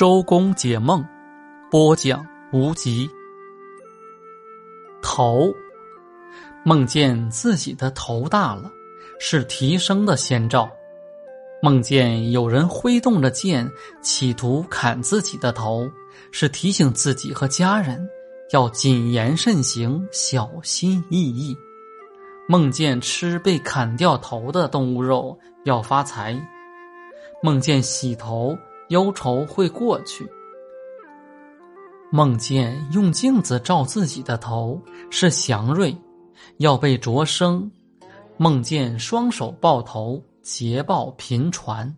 周公解梦，播讲无极。头，梦见自己的头大了，是提升的先兆；梦见有人挥动着剑，企图砍自己的头，是提醒自己和家人要谨言慎行，小心翼翼。梦见吃被砍掉头的动物肉，要发财；梦见洗头。忧愁会过去。梦见用镜子照自己的头是祥瑞，要被擢升。梦见双手抱头，捷报频传。